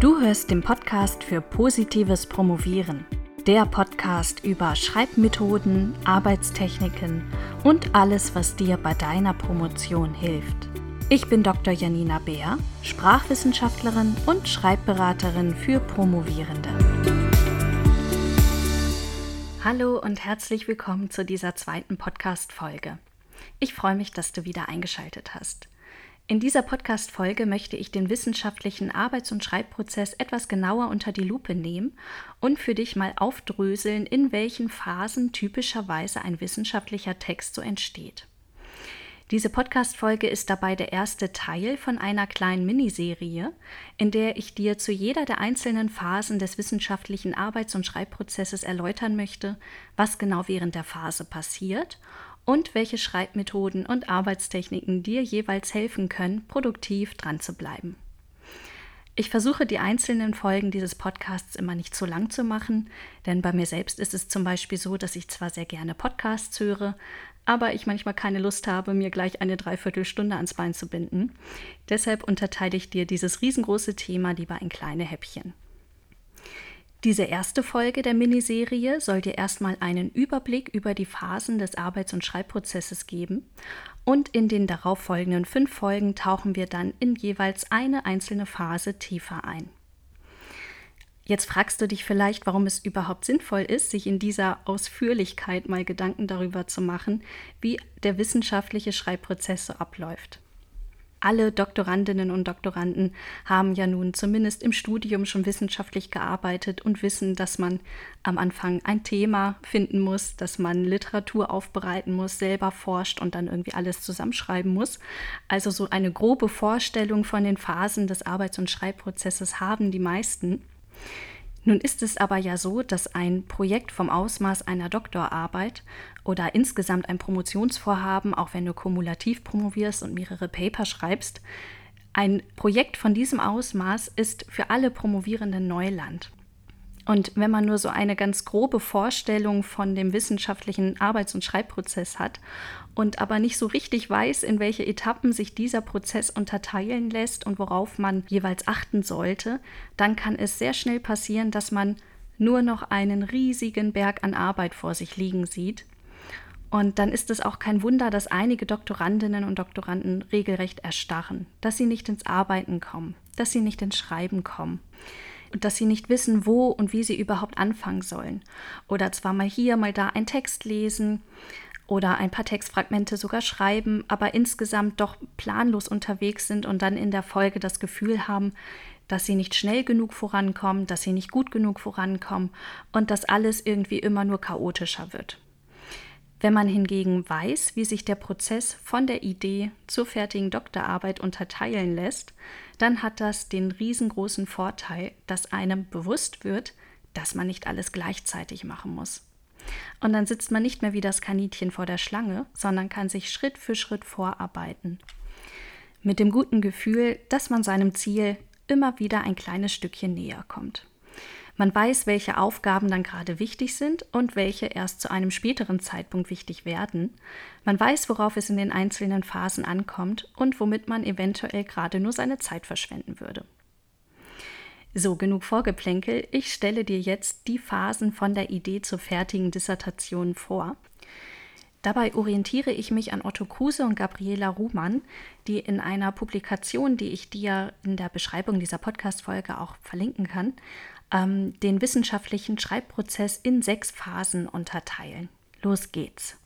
Du hörst den Podcast für positives Promovieren. Der Podcast über Schreibmethoden, Arbeitstechniken und alles, was dir bei deiner Promotion hilft. Ich bin Dr. Janina Beer, Sprachwissenschaftlerin und Schreibberaterin für Promovierende. Hallo und herzlich willkommen zu dieser zweiten Podcast-Folge. Ich freue mich, dass du wieder eingeschaltet hast. In dieser Podcast-Folge möchte ich den wissenschaftlichen Arbeits- und Schreibprozess etwas genauer unter die Lupe nehmen und für dich mal aufdröseln, in welchen Phasen typischerweise ein wissenschaftlicher Text so entsteht. Diese Podcast-Folge ist dabei der erste Teil von einer kleinen Miniserie, in der ich dir zu jeder der einzelnen Phasen des wissenschaftlichen Arbeits- und Schreibprozesses erläutern möchte, was genau während der Phase passiert und welche Schreibmethoden und Arbeitstechniken dir jeweils helfen können, produktiv dran zu bleiben. Ich versuche die einzelnen Folgen dieses Podcasts immer nicht zu lang zu machen, denn bei mir selbst ist es zum Beispiel so, dass ich zwar sehr gerne Podcasts höre, aber ich manchmal keine Lust habe, mir gleich eine Dreiviertelstunde ans Bein zu binden. Deshalb unterteile ich dir dieses riesengroße Thema lieber in kleine Häppchen. Diese erste Folge der Miniserie soll dir erstmal einen Überblick über die Phasen des Arbeits- und Schreibprozesses geben und in den darauffolgenden fünf Folgen tauchen wir dann in jeweils eine einzelne Phase tiefer ein. Jetzt fragst du dich vielleicht, warum es überhaupt sinnvoll ist, sich in dieser Ausführlichkeit mal Gedanken darüber zu machen, wie der wissenschaftliche Schreibprozess so abläuft alle Doktorandinnen und Doktoranden haben ja nun zumindest im Studium schon wissenschaftlich gearbeitet und wissen, dass man am Anfang ein Thema finden muss, dass man Literatur aufbereiten muss, selber forscht und dann irgendwie alles zusammenschreiben muss. Also so eine grobe Vorstellung von den Phasen des Arbeits- und Schreibprozesses haben die meisten. Nun ist es aber ja so, dass ein Projekt vom Ausmaß einer Doktorarbeit oder insgesamt ein Promotionsvorhaben, auch wenn du kumulativ promovierst und mehrere Paper schreibst, ein Projekt von diesem Ausmaß ist für alle Promovierenden Neuland. Und wenn man nur so eine ganz grobe Vorstellung von dem wissenschaftlichen Arbeits- und Schreibprozess hat und aber nicht so richtig weiß, in welche Etappen sich dieser Prozess unterteilen lässt und worauf man jeweils achten sollte, dann kann es sehr schnell passieren, dass man nur noch einen riesigen Berg an Arbeit vor sich liegen sieht. Und dann ist es auch kein Wunder, dass einige Doktorandinnen und Doktoranden regelrecht erstarren, dass sie nicht ins Arbeiten kommen, dass sie nicht ins Schreiben kommen und dass sie nicht wissen, wo und wie sie überhaupt anfangen sollen. Oder zwar mal hier, mal da einen Text lesen oder ein paar Textfragmente sogar schreiben, aber insgesamt doch planlos unterwegs sind und dann in der Folge das Gefühl haben, dass sie nicht schnell genug vorankommen, dass sie nicht gut genug vorankommen und dass alles irgendwie immer nur chaotischer wird. Wenn man hingegen weiß, wie sich der Prozess von der Idee zur fertigen Doktorarbeit unterteilen lässt, dann hat das den riesengroßen Vorteil, dass einem bewusst wird, dass man nicht alles gleichzeitig machen muss. Und dann sitzt man nicht mehr wie das Kaninchen vor der Schlange, sondern kann sich Schritt für Schritt vorarbeiten. Mit dem guten Gefühl, dass man seinem Ziel immer wieder ein kleines Stückchen näher kommt. Man weiß, welche Aufgaben dann gerade wichtig sind und welche erst zu einem späteren Zeitpunkt wichtig werden. Man weiß, worauf es in den einzelnen Phasen ankommt und womit man eventuell gerade nur seine Zeit verschwenden würde. So, genug Vorgeplänkel. Ich stelle dir jetzt die Phasen von der Idee zur fertigen Dissertation vor. Dabei orientiere ich mich an Otto Kruse und Gabriela Ruhmann, die in einer Publikation, die ich dir in der Beschreibung dieser Podcast-Folge auch verlinken kann, ähm, den wissenschaftlichen Schreibprozess in sechs Phasen unterteilen. Los geht's.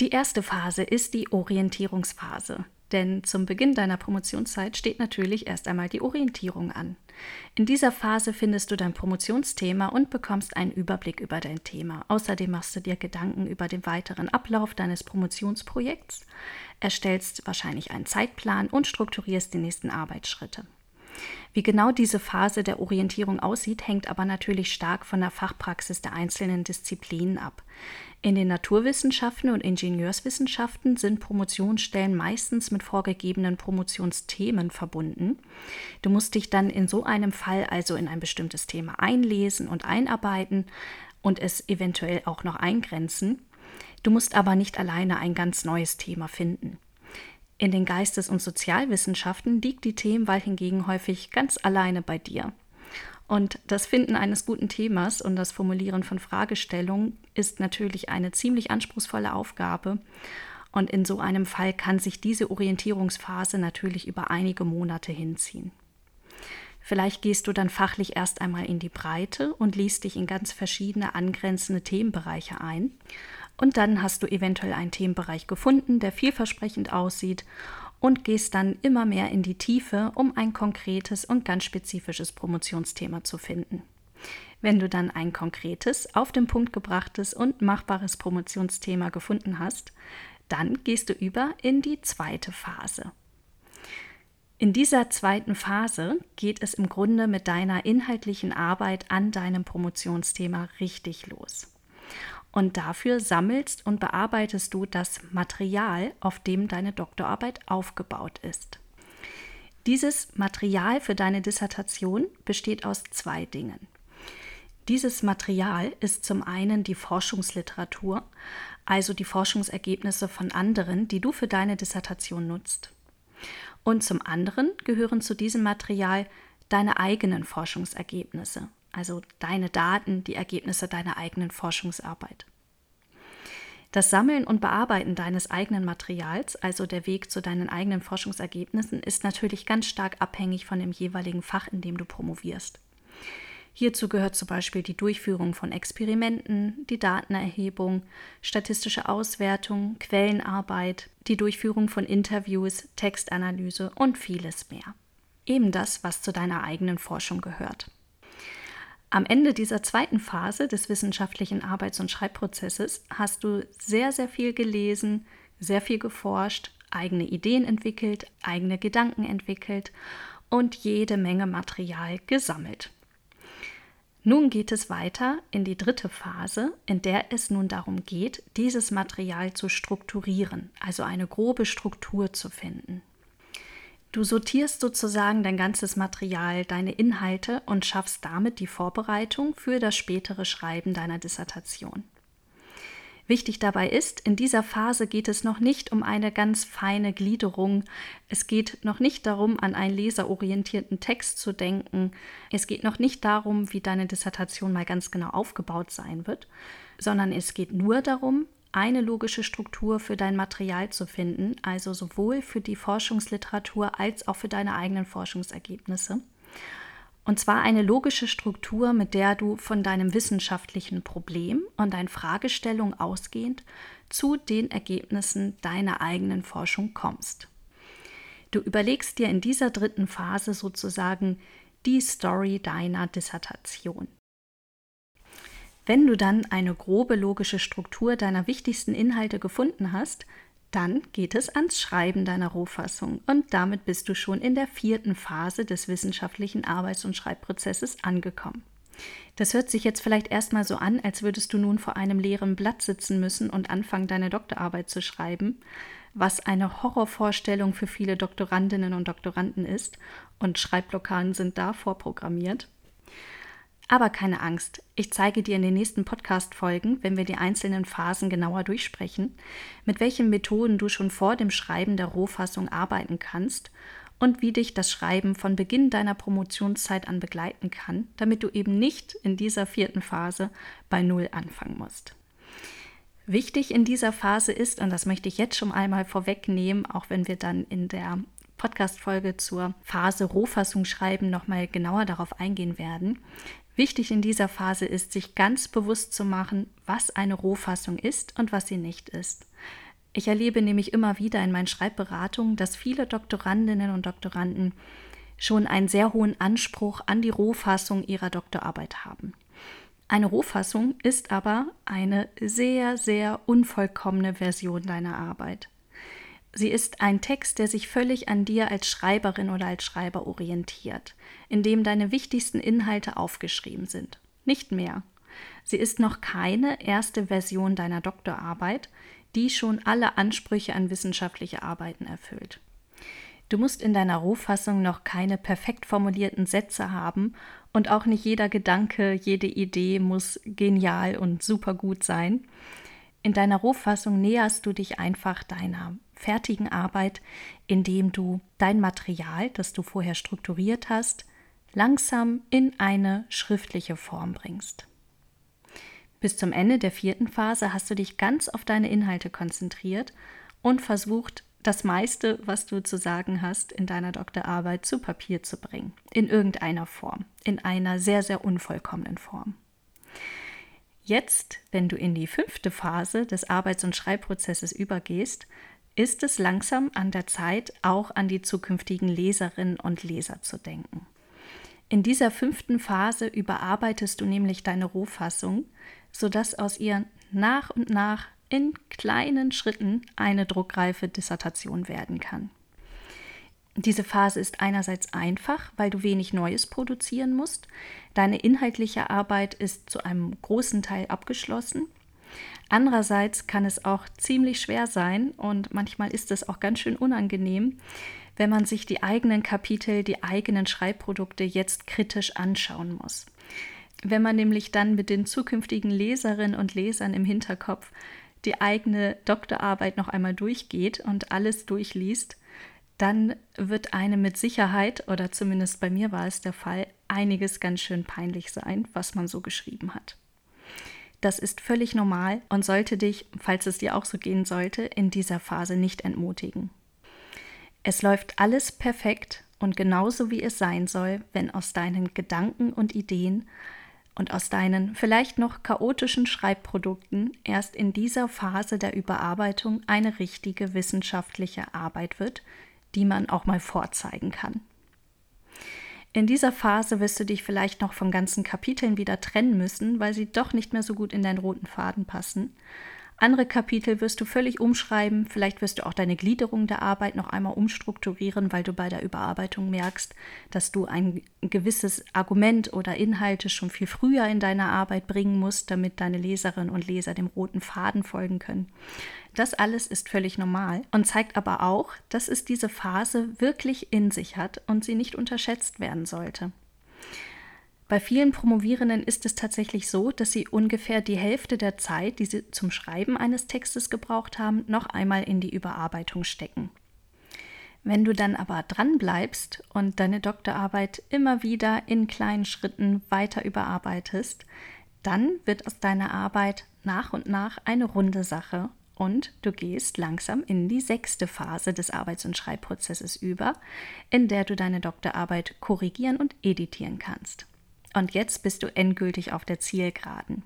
Die erste Phase ist die Orientierungsphase, denn zum Beginn deiner Promotionszeit steht natürlich erst einmal die Orientierung an. In dieser Phase findest du dein Promotionsthema und bekommst einen Überblick über dein Thema. Außerdem machst du dir Gedanken über den weiteren Ablauf deines Promotionsprojekts, erstellst wahrscheinlich einen Zeitplan und strukturierst die nächsten Arbeitsschritte. Wie genau diese Phase der Orientierung aussieht, hängt aber natürlich stark von der Fachpraxis der einzelnen Disziplinen ab. In den Naturwissenschaften und Ingenieurswissenschaften sind Promotionsstellen meistens mit vorgegebenen Promotionsthemen verbunden. Du musst dich dann in so einem Fall also in ein bestimmtes Thema einlesen und einarbeiten und es eventuell auch noch eingrenzen. Du musst aber nicht alleine ein ganz neues Thema finden. In den Geistes- und Sozialwissenschaften liegt die Themenwahl hingegen häufig ganz alleine bei dir. Und das Finden eines guten Themas und das Formulieren von Fragestellungen ist natürlich eine ziemlich anspruchsvolle Aufgabe. Und in so einem Fall kann sich diese Orientierungsphase natürlich über einige Monate hinziehen. Vielleicht gehst du dann fachlich erst einmal in die Breite und liest dich in ganz verschiedene angrenzende Themenbereiche ein. Und dann hast du eventuell einen Themenbereich gefunden, der vielversprechend aussieht und gehst dann immer mehr in die Tiefe, um ein konkretes und ganz spezifisches Promotionsthema zu finden. Wenn du dann ein konkretes, auf den Punkt gebrachtes und machbares Promotionsthema gefunden hast, dann gehst du über in die zweite Phase. In dieser zweiten Phase geht es im Grunde mit deiner inhaltlichen Arbeit an deinem Promotionsthema richtig los. Und dafür sammelst und bearbeitest du das Material, auf dem deine Doktorarbeit aufgebaut ist. Dieses Material für deine Dissertation besteht aus zwei Dingen. Dieses Material ist zum einen die Forschungsliteratur, also die Forschungsergebnisse von anderen, die du für deine Dissertation nutzt. Und zum anderen gehören zu diesem Material deine eigenen Forschungsergebnisse, also deine Daten, die Ergebnisse deiner eigenen Forschungsarbeit. Das Sammeln und Bearbeiten deines eigenen Materials, also der Weg zu deinen eigenen Forschungsergebnissen, ist natürlich ganz stark abhängig von dem jeweiligen Fach, in dem du promovierst. Hierzu gehört zum Beispiel die Durchführung von Experimenten, die Datenerhebung, statistische Auswertung, Quellenarbeit, die Durchführung von Interviews, Textanalyse und vieles mehr. Eben das, was zu deiner eigenen Forschung gehört. Am Ende dieser zweiten Phase des wissenschaftlichen Arbeits- und Schreibprozesses hast du sehr, sehr viel gelesen, sehr viel geforscht, eigene Ideen entwickelt, eigene Gedanken entwickelt und jede Menge Material gesammelt. Nun geht es weiter in die dritte Phase, in der es nun darum geht, dieses Material zu strukturieren, also eine grobe Struktur zu finden. Du sortierst sozusagen dein ganzes Material, deine Inhalte und schaffst damit die Vorbereitung für das spätere Schreiben deiner Dissertation. Wichtig dabei ist, in dieser Phase geht es noch nicht um eine ganz feine Gliederung. Es geht noch nicht darum, an einen leserorientierten Text zu denken. Es geht noch nicht darum, wie deine Dissertation mal ganz genau aufgebaut sein wird, sondern es geht nur darum, eine logische Struktur für dein Material zu finden, also sowohl für die Forschungsliteratur als auch für deine eigenen Forschungsergebnisse. Und zwar eine logische Struktur, mit der du von deinem wissenschaftlichen Problem und deinen Fragestellungen ausgehend zu den Ergebnissen deiner eigenen Forschung kommst. Du überlegst dir in dieser dritten Phase sozusagen die Story deiner Dissertation. Wenn du dann eine grobe logische Struktur deiner wichtigsten Inhalte gefunden hast, dann geht es ans Schreiben deiner Rohfassung und damit bist du schon in der vierten Phase des wissenschaftlichen Arbeits- und Schreibprozesses angekommen. Das hört sich jetzt vielleicht erstmal so an, als würdest du nun vor einem leeren Blatt sitzen müssen und anfangen, deine Doktorarbeit zu schreiben, was eine Horrorvorstellung für viele Doktorandinnen und Doktoranden ist, und Schreibblockaden sind da vorprogrammiert. Aber keine Angst, ich zeige dir in den nächsten Podcast-Folgen, wenn wir die einzelnen Phasen genauer durchsprechen, mit welchen Methoden du schon vor dem Schreiben der Rohfassung arbeiten kannst und wie dich das Schreiben von Beginn deiner Promotionszeit an begleiten kann, damit du eben nicht in dieser vierten Phase bei Null anfangen musst. Wichtig in dieser Phase ist, und das möchte ich jetzt schon einmal vorwegnehmen, auch wenn wir dann in der Podcast-Folge zur Phase Rohfassung schreiben nochmal genauer darauf eingehen werden. Wichtig in dieser Phase ist, sich ganz bewusst zu machen, was eine Rohfassung ist und was sie nicht ist. Ich erlebe nämlich immer wieder in meinen Schreibberatungen, dass viele Doktorandinnen und Doktoranden schon einen sehr hohen Anspruch an die Rohfassung ihrer Doktorarbeit haben. Eine Rohfassung ist aber eine sehr, sehr unvollkommene Version deiner Arbeit. Sie ist ein Text, der sich völlig an dir als Schreiberin oder als Schreiber orientiert, in dem deine wichtigsten Inhalte aufgeschrieben sind. Nicht mehr. Sie ist noch keine erste Version deiner Doktorarbeit, die schon alle Ansprüche an wissenschaftliche Arbeiten erfüllt. Du musst in deiner Rohfassung noch keine perfekt formulierten Sätze haben und auch nicht jeder Gedanke, jede Idee muss genial und super gut sein. In deiner Rohfassung näherst du dich einfach deiner fertigen Arbeit, indem du dein Material, das du vorher strukturiert hast, langsam in eine schriftliche Form bringst. Bis zum Ende der vierten Phase hast du dich ganz auf deine Inhalte konzentriert und versucht, das meiste, was du zu sagen hast, in deiner Doktorarbeit zu Papier zu bringen. In irgendeiner Form. In einer sehr, sehr unvollkommenen Form. Jetzt, wenn du in die fünfte Phase des Arbeits- und Schreibprozesses übergehst, ist es langsam an der Zeit, auch an die zukünftigen Leserinnen und Leser zu denken. In dieser fünften Phase überarbeitest du nämlich deine Rohfassung, sodass aus ihr nach und nach in kleinen Schritten eine druckreife Dissertation werden kann. Diese Phase ist einerseits einfach, weil du wenig Neues produzieren musst. Deine inhaltliche Arbeit ist zu einem großen Teil abgeschlossen. Andererseits kann es auch ziemlich schwer sein und manchmal ist es auch ganz schön unangenehm, wenn man sich die eigenen Kapitel, die eigenen Schreibprodukte jetzt kritisch anschauen muss. Wenn man nämlich dann mit den zukünftigen Leserinnen und Lesern im Hinterkopf die eigene Doktorarbeit noch einmal durchgeht und alles durchliest, dann wird einem mit Sicherheit, oder zumindest bei mir war es der Fall, einiges ganz schön peinlich sein, was man so geschrieben hat. Das ist völlig normal und sollte dich, falls es dir auch so gehen sollte, in dieser Phase nicht entmutigen. Es läuft alles perfekt und genauso wie es sein soll, wenn aus deinen Gedanken und Ideen und aus deinen vielleicht noch chaotischen Schreibprodukten erst in dieser Phase der Überarbeitung eine richtige wissenschaftliche Arbeit wird, die man auch mal vorzeigen kann. In dieser Phase wirst du dich vielleicht noch von ganzen Kapiteln wieder trennen müssen, weil sie doch nicht mehr so gut in deinen roten Faden passen. Andere Kapitel wirst du völlig umschreiben, vielleicht wirst du auch deine Gliederung der Arbeit noch einmal umstrukturieren, weil du bei der Überarbeitung merkst, dass du ein gewisses Argument oder Inhalte schon viel früher in deiner Arbeit bringen musst, damit deine Leserinnen und Leser dem roten Faden folgen können. Das alles ist völlig normal und zeigt aber auch, dass es diese Phase wirklich in sich hat und sie nicht unterschätzt werden sollte. Bei vielen Promovierenden ist es tatsächlich so, dass sie ungefähr die Hälfte der Zeit, die sie zum Schreiben eines Textes gebraucht haben, noch einmal in die Überarbeitung stecken. Wenn du dann aber dran bleibst und deine Doktorarbeit immer wieder in kleinen Schritten weiter überarbeitest, dann wird aus deiner Arbeit nach und nach eine runde Sache und du gehst langsam in die sechste Phase des Arbeits- und Schreibprozesses über, in der du deine Doktorarbeit korrigieren und editieren kannst. Und jetzt bist du endgültig auf der Zielgeraden.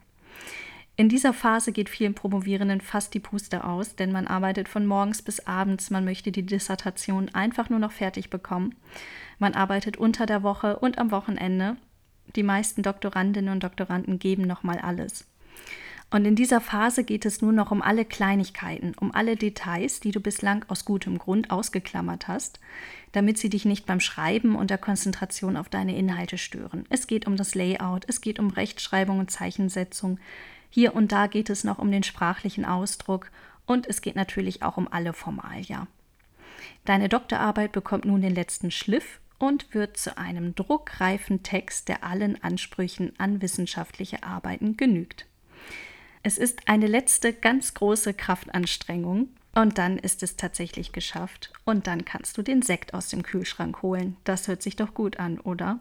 In dieser Phase geht vielen Promovierenden fast die Puste aus, denn man arbeitet von morgens bis abends, man möchte die Dissertation einfach nur noch fertig bekommen. Man arbeitet unter der Woche und am Wochenende. Die meisten Doktorandinnen und Doktoranden geben nochmal alles. Und in dieser Phase geht es nur noch um alle Kleinigkeiten, um alle Details, die du bislang aus gutem Grund ausgeklammert hast, damit sie dich nicht beim Schreiben und der Konzentration auf deine Inhalte stören. Es geht um das Layout, es geht um Rechtschreibung und Zeichensetzung. Hier und da geht es noch um den sprachlichen Ausdruck und es geht natürlich auch um alle Formalia. Deine Doktorarbeit bekommt nun den letzten Schliff und wird zu einem druckreifen Text, der allen Ansprüchen an wissenschaftliche Arbeiten genügt. Es ist eine letzte ganz große Kraftanstrengung und dann ist es tatsächlich geschafft und dann kannst du den Sekt aus dem Kühlschrank holen. Das hört sich doch gut an, oder?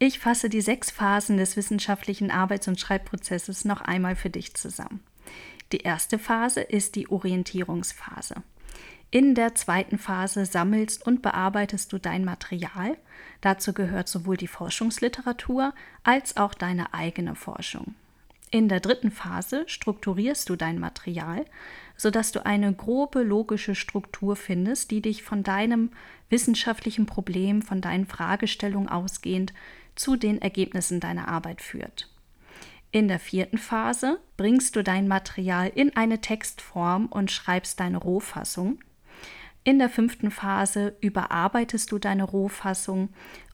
Ich fasse die sechs Phasen des wissenschaftlichen Arbeits- und Schreibprozesses noch einmal für dich zusammen. Die erste Phase ist die Orientierungsphase. In der zweiten Phase sammelst und bearbeitest du dein Material. Dazu gehört sowohl die Forschungsliteratur als auch deine eigene Forschung. In der dritten Phase strukturierst du dein Material, sodass du eine grobe logische Struktur findest, die dich von deinem wissenschaftlichen Problem, von deinen Fragestellungen ausgehend zu den Ergebnissen deiner Arbeit führt. In der vierten Phase bringst du dein Material in eine Textform und schreibst deine Rohfassung. In der fünften Phase überarbeitest du deine Rohfassung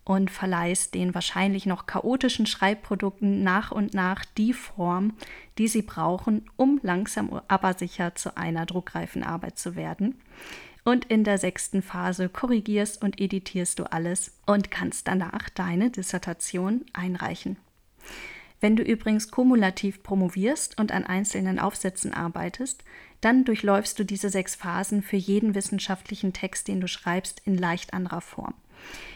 und verleihst den wahrscheinlich noch chaotischen Schreibprodukten nach und nach die Form, die sie brauchen, um langsam aber sicher zu einer druckreifen Arbeit zu werden. Und in der sechsten Phase korrigierst und editierst du alles und kannst danach deine Dissertation einreichen. Wenn du übrigens kumulativ promovierst und an einzelnen Aufsätzen arbeitest, dann durchläufst du diese sechs Phasen für jeden wissenschaftlichen Text, den du schreibst, in leicht anderer Form.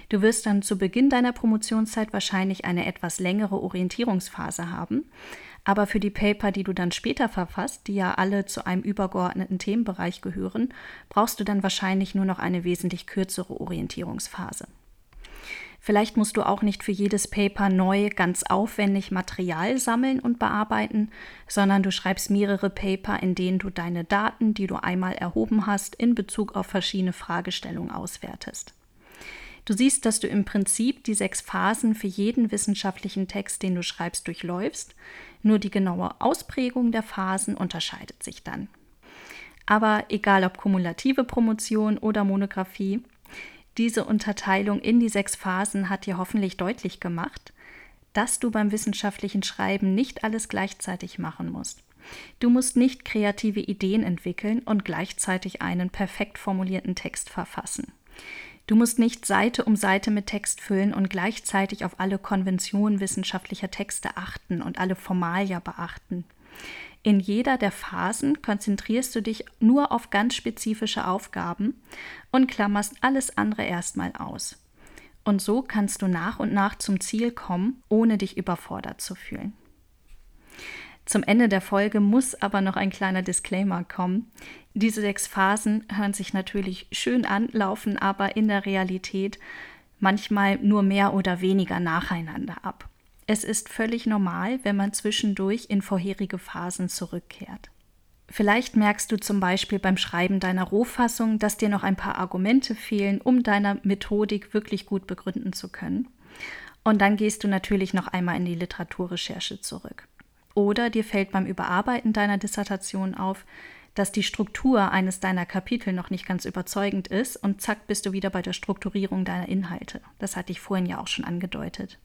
Du wirst dann zu Beginn deiner Promotionszeit wahrscheinlich eine etwas längere Orientierungsphase haben, aber für die Paper, die du dann später verfasst, die ja alle zu einem übergeordneten Themenbereich gehören, brauchst du dann wahrscheinlich nur noch eine wesentlich kürzere Orientierungsphase. Vielleicht musst du auch nicht für jedes Paper neu ganz aufwendig Material sammeln und bearbeiten, sondern du schreibst mehrere Paper, in denen du deine Daten, die du einmal erhoben hast, in Bezug auf verschiedene Fragestellungen auswertest. Du siehst, dass du im Prinzip die sechs Phasen für jeden wissenschaftlichen Text, den du schreibst, durchläufst. Nur die genaue Ausprägung der Phasen unterscheidet sich dann. Aber egal ob kumulative Promotion oder Monographie, diese Unterteilung in die sechs Phasen hat dir hoffentlich deutlich gemacht, dass du beim wissenschaftlichen Schreiben nicht alles gleichzeitig machen musst. Du musst nicht kreative Ideen entwickeln und gleichzeitig einen perfekt formulierten Text verfassen. Du musst nicht Seite um Seite mit Text füllen und gleichzeitig auf alle Konventionen wissenschaftlicher Texte achten und alle Formalia beachten. In jeder der Phasen konzentrierst du dich nur auf ganz spezifische Aufgaben und klammerst alles andere erstmal aus. Und so kannst du nach und nach zum Ziel kommen, ohne dich überfordert zu fühlen. Zum Ende der Folge muss aber noch ein kleiner Disclaimer kommen. Diese sechs Phasen hören sich natürlich schön an, laufen aber in der Realität manchmal nur mehr oder weniger nacheinander ab. Es ist völlig normal, wenn man zwischendurch in vorherige Phasen zurückkehrt. Vielleicht merkst du zum Beispiel beim Schreiben deiner Rohfassung, dass dir noch ein paar Argumente fehlen, um deine Methodik wirklich gut begründen zu können. Und dann gehst du natürlich noch einmal in die Literaturrecherche zurück. Oder dir fällt beim Überarbeiten deiner Dissertation auf, dass die Struktur eines deiner Kapitel noch nicht ganz überzeugend ist und zack bist du wieder bei der Strukturierung deiner Inhalte. Das hatte ich vorhin ja auch schon angedeutet.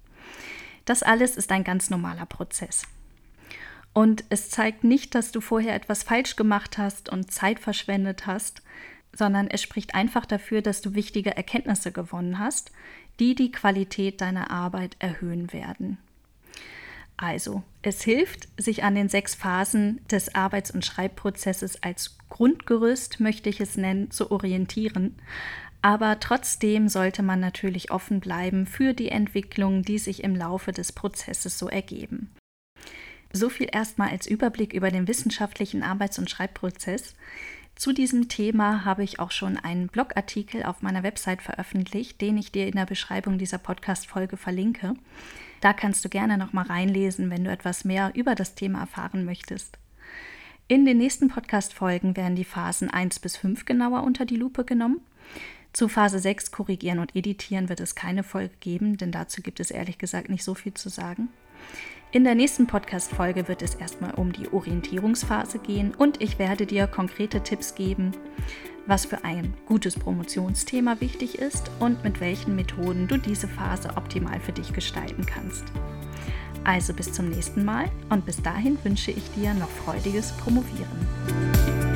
Das alles ist ein ganz normaler Prozess. Und es zeigt nicht, dass du vorher etwas falsch gemacht hast und Zeit verschwendet hast, sondern es spricht einfach dafür, dass du wichtige Erkenntnisse gewonnen hast, die die Qualität deiner Arbeit erhöhen werden. Also, es hilft, sich an den sechs Phasen des Arbeits- und Schreibprozesses als Grundgerüst, möchte ich es nennen, zu orientieren. Aber trotzdem sollte man natürlich offen bleiben für die Entwicklungen, die sich im Laufe des Prozesses so ergeben. So viel erstmal als Überblick über den wissenschaftlichen Arbeits- und Schreibprozess. Zu diesem Thema habe ich auch schon einen Blogartikel auf meiner Website veröffentlicht, den ich dir in der Beschreibung dieser Podcast-Folge verlinke. Da kannst du gerne noch mal reinlesen, wenn du etwas mehr über das Thema erfahren möchtest. In den nächsten Podcast-Folgen werden die Phasen 1 bis 5 genauer unter die Lupe genommen. Zu Phase 6 korrigieren und editieren wird es keine Folge geben, denn dazu gibt es ehrlich gesagt nicht so viel zu sagen. In der nächsten Podcast-Folge wird es erstmal um die Orientierungsphase gehen und ich werde dir konkrete Tipps geben, was für ein gutes Promotionsthema wichtig ist und mit welchen Methoden du diese Phase optimal für dich gestalten kannst. Also bis zum nächsten Mal und bis dahin wünsche ich dir noch freudiges Promovieren.